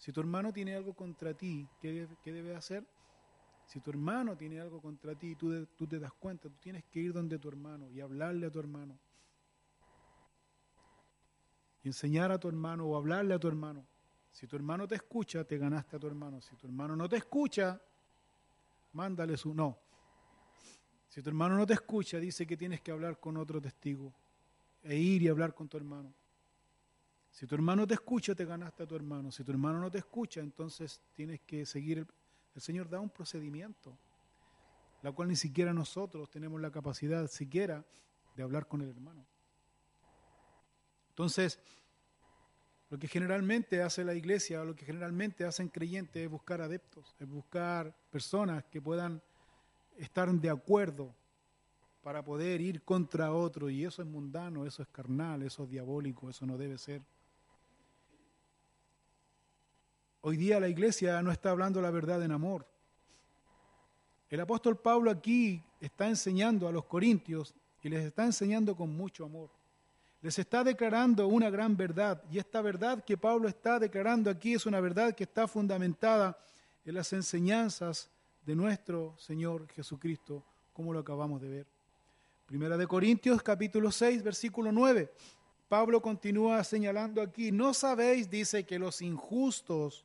Speaker 1: si tu hermano tiene algo contra ti, ¿qué, debes hacer? Si tu hermano tiene algo contra ti, tú, tú te das cuenta, tú tienes que ir donde tu hermano y hablarle a tu hermano. Enseñar a tu hermano o hablarle a tu hermano. Si tu hermano te escucha, te ganaste a tu hermano. Si tu hermano no te escucha, mándale su no. Si tu hermano no te escucha, dice que tienes que hablar con otro testigo e ir y hablar con tu hermano. Si tu hermano te escucha, te ganaste a tu hermano. Si tu hermano no te escucha, entonces tienes que seguir. El, Señor da un procedimiento, la cual ni siquiera nosotros tenemos la capacidad siquiera de hablar con el hermano. Entonces, lo que generalmente hace la iglesia, lo que generalmente hacen creyentes es buscar adeptos, es buscar personas que puedan estar de acuerdo para poder ir contra otro. Y eso es mundano, eso es carnal, eso es diabólico, eso no debe ser. Hoy día la iglesia no está hablando la verdad en amor. El apóstol Pablo aquí está enseñando a los corintios y les está enseñando con mucho amor. Les está declarando una gran verdad y esta verdad que Pablo está declarando aquí es una verdad que está fundamentada en las enseñanzas de nuestro Señor Jesucristo, como lo acabamos de ver. Primera de Corintios capítulo 6 versículo 9. Pablo continúa señalando aquí, no sabéis, dice, que los injustos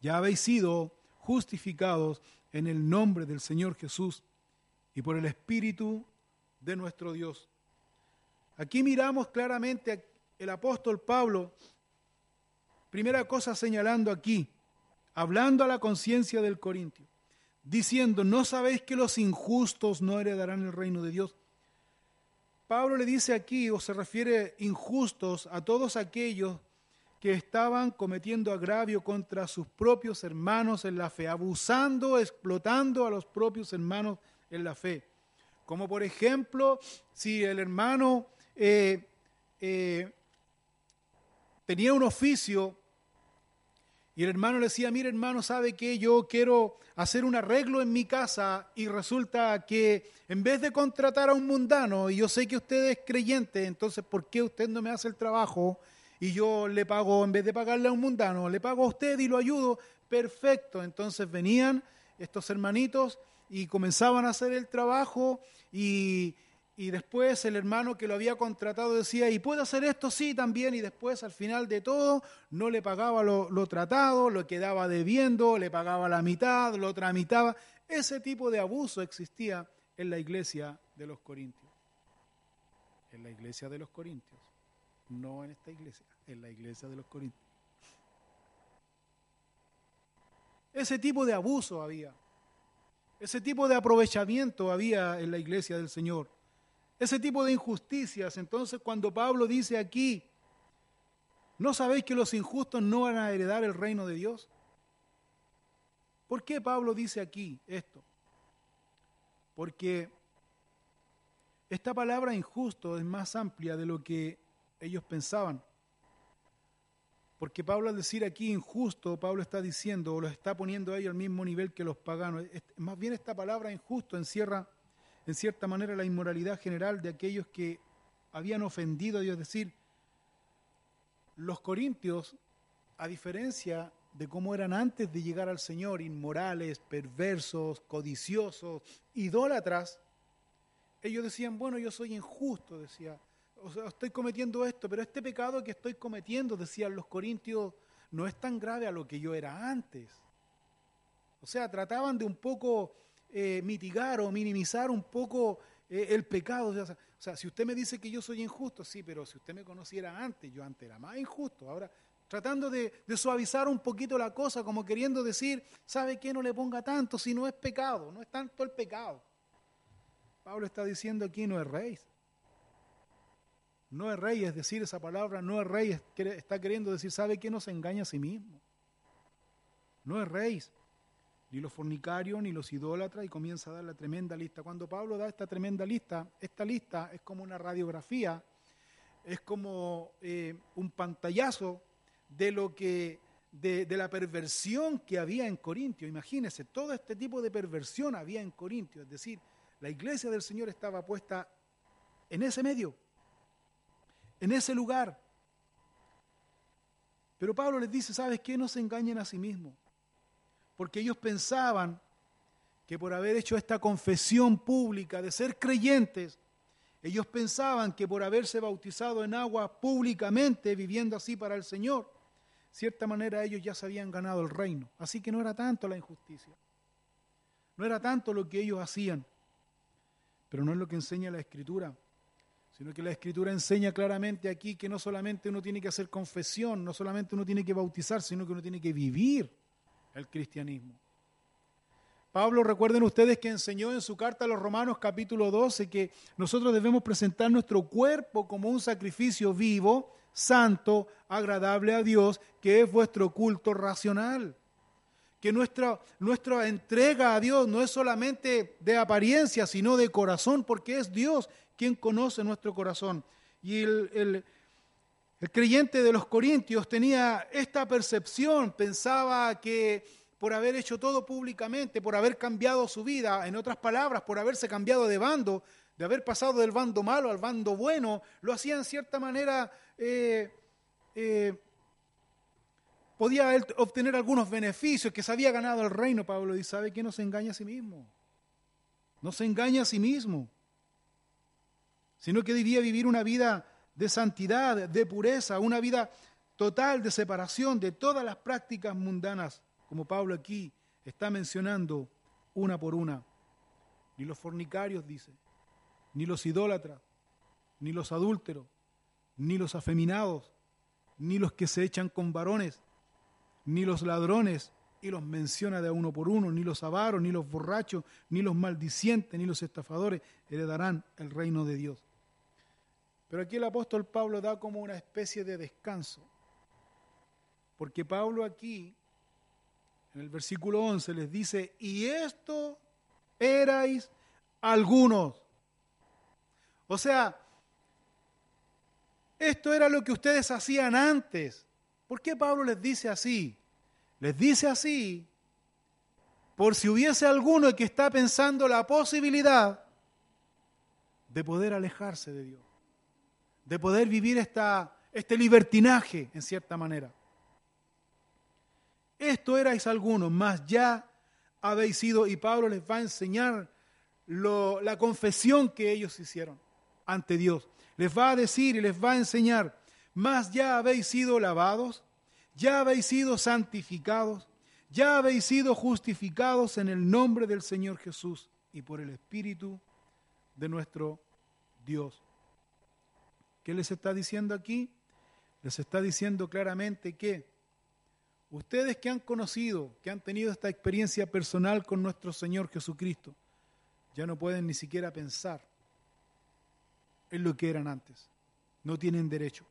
Speaker 1: ya habéis sido justificados en el nombre del Señor Jesús y por el Espíritu de nuestro Dios. Aquí miramos claramente el apóstol Pablo, primera cosa señalando aquí, hablando a la conciencia del Corintio, diciendo, ¿no sabéis que los injustos no heredarán el reino de Dios? Pablo le dice aquí, o se refiere injustos a todos aquellos que estaban cometiendo agravio contra sus propios hermanos en la fe, abusando, explotando a los propios hermanos en la fe. Como por ejemplo, si el hermano eh, eh, tenía un oficio y el hermano le decía, mire hermano, ¿sabe que Yo quiero hacer un arreglo en mi casa y resulta que en vez de contratar a un mundano, y yo sé que usted es creyente, entonces ¿por qué usted no me hace el trabajo? Y yo le pago, en vez de pagarle a un mundano, le pago a usted y lo ayudo. Perfecto. Entonces venían estos hermanitos y comenzaban a hacer el trabajo y, y después el hermano que lo había contratado decía, ¿y puede hacer esto? Sí, también. Y después, al final de todo, no le pagaba lo, tratado, lo quedaba debiendo, le pagaba la mitad, lo tramitaba. Ese tipo de abuso existía en la iglesia de los Corintios. En la iglesia de los Corintios. No en esta iglesia, en la iglesia de los Corintios. Ese tipo de abuso había. Ese tipo de aprovechamiento había en la iglesia del Señor ese tipo de injusticias. Entonces cuando Pablo dice aquí, ¿no sabéis que los injustos no van a heredar el reino de Dios? ¿Por qué Pablo dice aquí esto? Porque esta palabra injusto es más amplia de lo que ellos pensaban. Porque Pablo al decir aquí injusto, Pablo está diciendo o lo está poniendo a ellos al mismo nivel que los paganos. Más bien esta palabra injusto encierra en cierta manera la inmoralidad general de aquellos que habían ofendido a Dios. Es decir, los corintios, a diferencia de cómo eran antes de llegar al Señor, inmorales, perversos, codiciosos, idólatras, ellos decían, bueno, yo soy injusto, decía, o sea, estoy cometiendo esto, pero este pecado que estoy cometiendo, decían los corintios, no es tan grave a lo que yo era antes. O sea, trataban de un poco eh, mitigar o minimizar un poco eh, el pecado. O sea, si usted me dice que yo soy injusto, sí, pero si usted me conociera antes, yo antes era más injusto. Ahora, tratando de, suavizar un poquito la cosa, como queriendo decir, ¿sabe qué? No le ponga tanto si no es pecado, no es tanto el pecado. Pablo está diciendo aquí, no es rey. No es rey, es decir, esa palabra no es rey, está queriendo decir, ¿sabe qué? No se engaña a sí mismo. No es rey ni los fornicarios, ni los idólatras, y comienza a dar la tremenda lista. Cuando Pablo da esta tremenda lista, esta lista es como una radiografía, es como eh, un pantallazo de lo que, de, de, la perversión que había en Corintio. Imagínense, todo este tipo de perversión había en Corintio, es decir, la iglesia del Señor estaba puesta en ese medio, en ese lugar. Pero Pablo les dice, ¿sabes qué? No se engañen a sí mismos porque ellos pensaban que por haber hecho esta confesión pública de ser creyentes, ellos pensaban que por haberse bautizado en agua públicamente, viviendo así para el Señor, cierta manera ellos ya se habían ganado el reino. Así que no era tanto la injusticia, no era tanto lo que ellos hacían, pero no es lo que enseña la Escritura, sino que la Escritura enseña claramente aquí que no solamente uno tiene que hacer confesión, no solamente uno tiene que bautizar, sino que uno tiene que vivir el cristianismo. Pablo, recuerden ustedes que enseñó en su carta a los Romanos capítulo 12 que nosotros debemos presentar nuestro cuerpo como un sacrificio vivo, santo, agradable a Dios, que es vuestro culto racional. Que nuestra, nuestra entrega a Dios no es solamente de apariencia, sino de corazón, porque es Dios quien conoce nuestro corazón. Y el el creyente de los Corintios tenía esta percepción, pensaba que por haber hecho todo públicamente, por haber cambiado su vida, en otras palabras, por haberse cambiado de bando, de haber pasado del bando malo al bando bueno, lo hacía en cierta manera, eh, eh, podía obtener algunos beneficios, que se había ganado el reino, Pablo dice, ¿sabe que no se engaña a sí mismo? No se engaña a sí mismo, sino que debía vivir una vida de santidad, de pureza, una vida total de separación de todas las prácticas mundanas, como Pablo aquí está mencionando una por una. Ni los fornicarios, dice, ni los idólatras, ni los adúlteros, ni los afeminados, ni los que se echan con varones, ni los ladrones, y los menciona de uno por uno, ni los avaros, ni los borrachos, ni los maldicientes, ni los estafadores heredarán el reino de Dios. Pero aquí el apóstol Pablo da como una especie de descanso. Porque Pablo aquí, en el versículo 11, les dice, y esto erais algunos. O sea, esto era lo que ustedes hacían antes. ¿Por qué Pablo les dice así? Les dice así por si hubiese alguno que está pensando la posibilidad de poder alejarse de Dios, de poder vivir esta, este libertinaje en cierta manera. Esto erais algunos, más ya habéis sido, y Pablo les va a enseñar la confesión que ellos hicieron ante Dios. Les va a decir y les va a enseñar, más ya habéis sido lavados, ya habéis sido santificados, ya habéis sido justificados en el nombre del Señor Jesús y por el Espíritu de nuestro Dios. ¿Qué les está diciendo aquí? Les está diciendo claramente que ustedes que han conocido, que han tenido esta experiencia personal con nuestro Señor Jesucristo, ya no pueden ni siquiera pensar en lo que eran antes. No tienen derecho.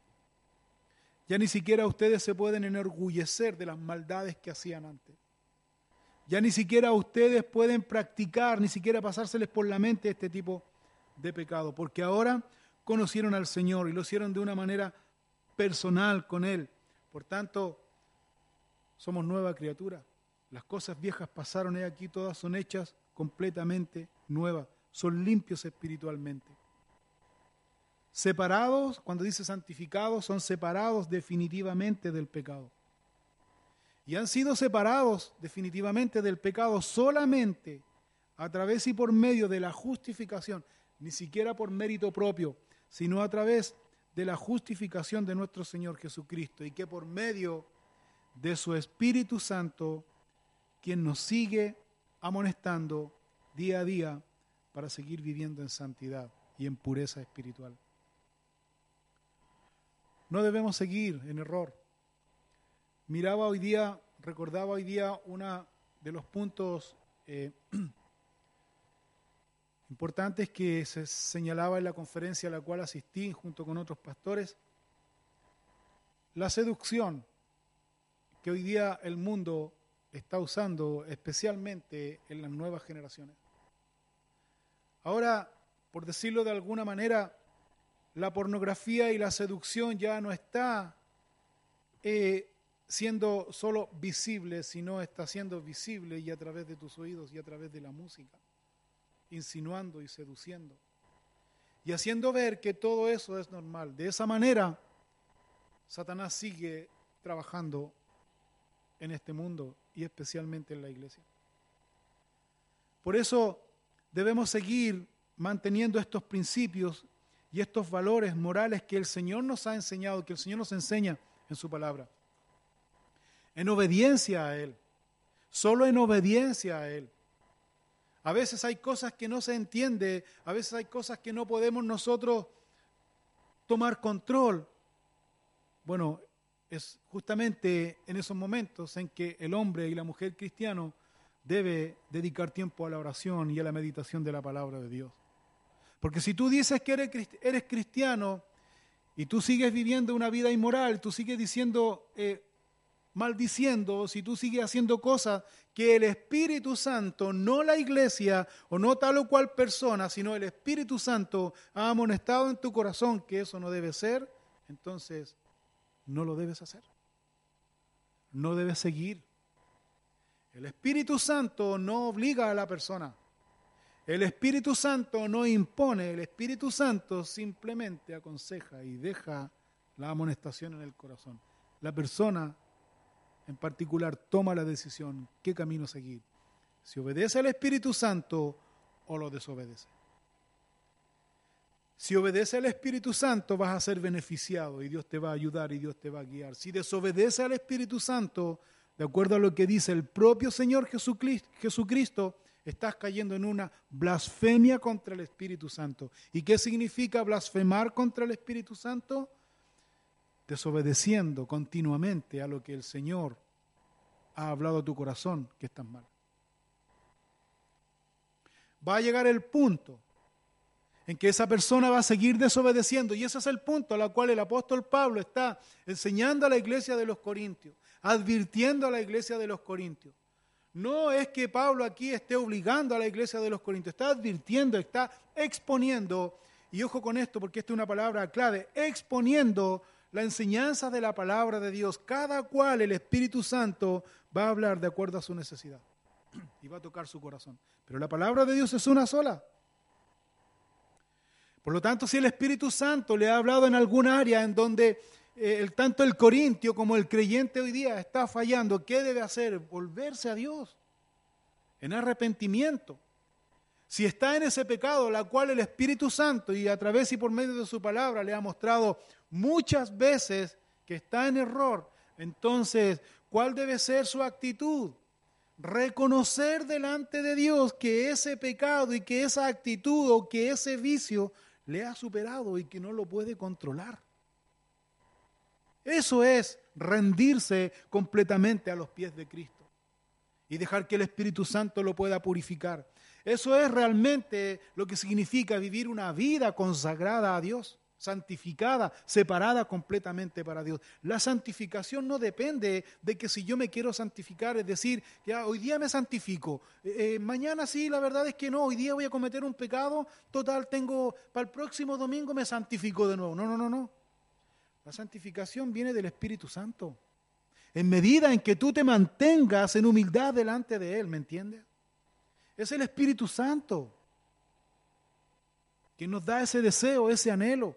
Speaker 1: Ya ni siquiera ustedes se pueden enorgullecer de las maldades que hacían antes. Ya ni siquiera ustedes pueden practicar, ni siquiera pasárseles por la mente este tipo de pecado, porque ahora conocieron al Señor y lo hicieron de una manera personal con Él. Por tanto, somos nueva criatura. Las cosas viejas pasaron y aquí todas son hechas completamente nuevas, son limpios espiritualmente. Separados, cuando dice santificados, son separados definitivamente del pecado. Y han sido separados definitivamente del pecado solamente a través y por medio de la justificación, ni siquiera por mérito propio, sino a través de la justificación de nuestro Señor Jesucristo y que por medio de su Espíritu Santo, quien nos sigue amonestando día a día para seguir viviendo en santidad y en pureza espiritual. No debemos seguir en error. Miraba hoy día, recordaba hoy día uno de los puntos eh, importantes que se señalaba en la conferencia a la cual asistí junto con otros pastores. La seducción que hoy día el mundo está usando especialmente en las nuevas generaciones. Ahora, por decirlo de alguna manera, la pornografía y la seducción ya no está eh, siendo solo visible, sino está siendo visible y a través de tus oídos y a través de la música, insinuando y seduciendo. Y haciendo ver que todo eso es normal. De esa manera, Satanás sigue trabajando en este mundo y especialmente en la iglesia. Por eso debemos seguir manteniendo estos principios y estos valores morales que el Señor nos ha enseñado, que el Señor nos enseña en su palabra. En obediencia a Él, solo en obediencia a Él. A veces hay cosas que no se entiende, a veces hay cosas que no podemos nosotros tomar control. Bueno, es justamente en esos momentos en que el hombre y la mujer cristiano debe dedicar tiempo a la oración y a la meditación de la palabra de Dios. Porque si tú dices que eres, cristiano y tú sigues viviendo una vida inmoral, tú sigues diciendo, eh, maldiciendo, si tú sigues haciendo cosas que el Espíritu Santo, no la iglesia o no tal o cual persona, sino el Espíritu Santo ha amonestado en tu corazón que eso no debe ser, entonces no lo debes hacer. No debes seguir. El Espíritu Santo no obliga a la persona. El Espíritu Santo no impone, el Espíritu Santo simplemente aconseja y deja la amonestación en el corazón. La persona en particular toma la decisión qué camino seguir. Si obedece al Espíritu Santo o lo desobedece. Si obedece al Espíritu Santo vas a ser beneficiado y Dios te va a ayudar y Dios te va a guiar. Si desobedece al Espíritu Santo, de acuerdo a lo que dice el propio Señor Jesucristo, estás cayendo en una blasfemia contra el Espíritu Santo. ¿Y qué significa blasfemar contra el Espíritu Santo? Desobedeciendo continuamente a lo que el Señor ha hablado a tu corazón que estás mal. Va a llegar el punto en que esa persona va a seguir desobedeciendo. Y ese es el punto al cual el apóstol Pablo está enseñando a la iglesia de los Corintios, advirtiendo a la iglesia de los Corintios. No es que Pablo aquí esté obligando a la iglesia de los Corintios, está advirtiendo, está exponiendo y ojo con esto porque esta es una palabra clave, exponiendo la enseñanza de la palabra de Dios, cada cual el Espíritu Santo va a hablar de acuerdo a su necesidad y va a tocar su corazón. Pero la palabra de Dios es una sola. Por lo tanto, si el Espíritu Santo le ha hablado en algún área en donde eh, tanto el corintio como el creyente hoy día está fallando, ¿qué debe hacer? Volverse a Dios en arrepentimiento. Si está en ese pecado, la cual el Espíritu Santo y a través y por medio de su palabra le ha mostrado muchas veces que está en error, entonces, ¿cuál debe ser su actitud? Reconocer delante de Dios que ese pecado y que esa actitud o que ese vicio le ha superado y que no lo puede controlar. Eso es rendirse completamente a los pies de Cristo y dejar que el Espíritu Santo lo pueda purificar. Eso es realmente lo que significa vivir una vida consagrada a Dios, santificada, separada completamente para Dios. La santificación no depende de que si yo me quiero santificar, es decir, que hoy día me santifico, eh, eh, mañana sí, la verdad es que no, hoy día voy a cometer un pecado, total, tengo, para el próximo domingo me santifico de nuevo. No, no, no, no. La santificación viene del Espíritu Santo. En medida en que tú te mantengas en humildad delante de Él, ¿me entiendes? Es el Espíritu Santo que nos da ese deseo, ese anhelo.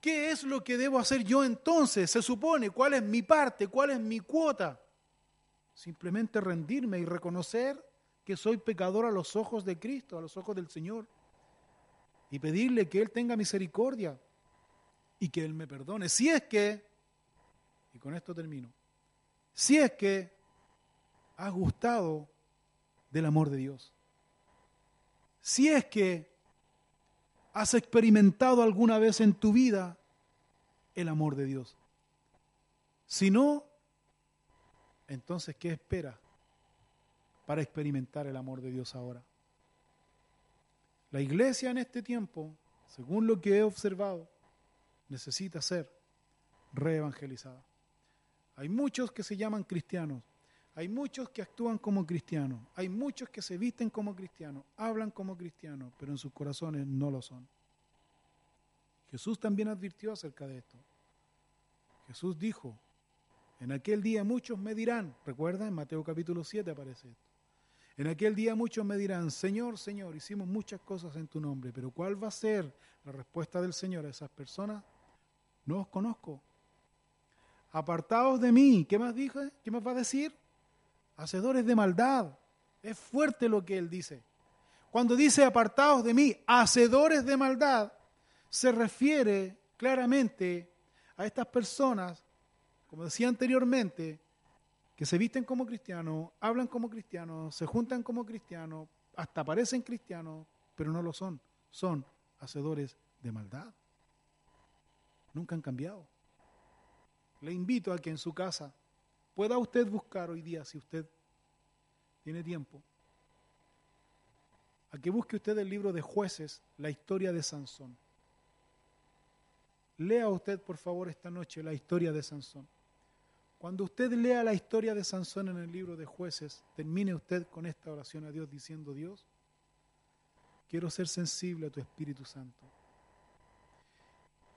Speaker 1: ¿Qué es lo que debo hacer yo entonces? Se supone, ¿cuál es mi parte? ¿Cuál es mi cuota? Simplemente rendirme y reconocer que soy pecador a los ojos de Cristo, a los ojos del Señor. Y pedirle que Él tenga misericordia y que Él me perdone. Si es que, y con esto termino, si es que has gustado del amor de Dios. Si es que has experimentado alguna vez en tu vida el amor de Dios. Si no, entonces, ¿qué espera para experimentar el amor de Dios ahora? La iglesia en este tiempo, según lo que he observado, necesita ser reevangelizada. Hay muchos que se llaman cristianos, hay muchos que actúan como cristianos, hay muchos que se visten como cristianos, hablan como cristianos, pero en sus corazones no lo son. Jesús también advirtió acerca de esto. Jesús dijo, en aquel día muchos me dirán, recuerda, en Mateo capítulo 7 aparece esto, en aquel día muchos me dirán, Señor, Señor, hicimos muchas cosas en tu nombre, pero ¿cuál va a ser la respuesta del Señor a esas personas? No os conozco. Apartaos de mí. ¿Qué más dije? ¿Qué más va a decir? Hacedores de maldad. Es fuerte lo que él dice. Cuando dice apartados de mí, hacedores de maldad, se refiere claramente a estas personas, como decía anteriormente, que se visten como cristianos, hablan como cristianos, se juntan como cristianos, hasta parecen cristianos, pero no lo son. Son hacedores de maldad. Nunca han cambiado. Le invito a que en su casa pueda usted buscar hoy día, si usted tiene tiempo, a que busque usted el libro de jueces, la historia de Sansón. Lea usted, por favor, esta noche la historia de Sansón. Cuando usted lea la historia de Sansón en el libro de jueces, termine usted con esta oración a Dios diciendo, Dios, quiero ser sensible a tu Espíritu Santo.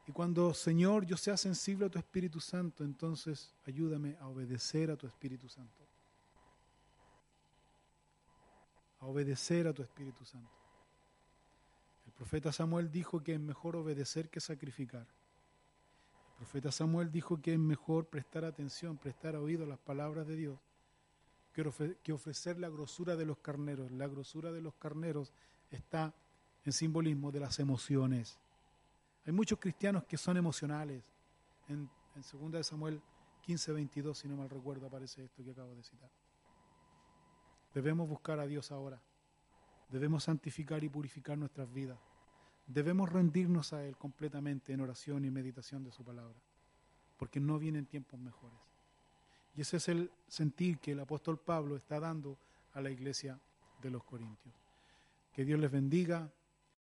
Speaker 1: Y cuando, Señor, yo sea sensible a tu Espíritu Santo, entonces ayúdame a obedecer a tu Espíritu Santo. A obedecer a tu Espíritu Santo. El profeta Samuel dijo que es mejor obedecer que sacrificar. El profeta Samuel dijo que es mejor prestar atención, prestar oído a las palabras de Dios, que ofrecer la grosura de los carneros. La grosura de los carneros está en simbolismo de las emociones hay muchos cristianos que son emocionales. En, en 2 de Samuel 15, 22, si no mal recuerdo, aparece esto que acabo de citar. Debemos buscar a Dios ahora. Debemos santificar y purificar nuestras vidas. Debemos rendirnos a Él completamente en oración y meditación de su palabra, porque no vienen tiempos mejores. Y ese es el sentir que el apóstol Pablo está dando a la iglesia de los Corintios. Que Dios les bendiga.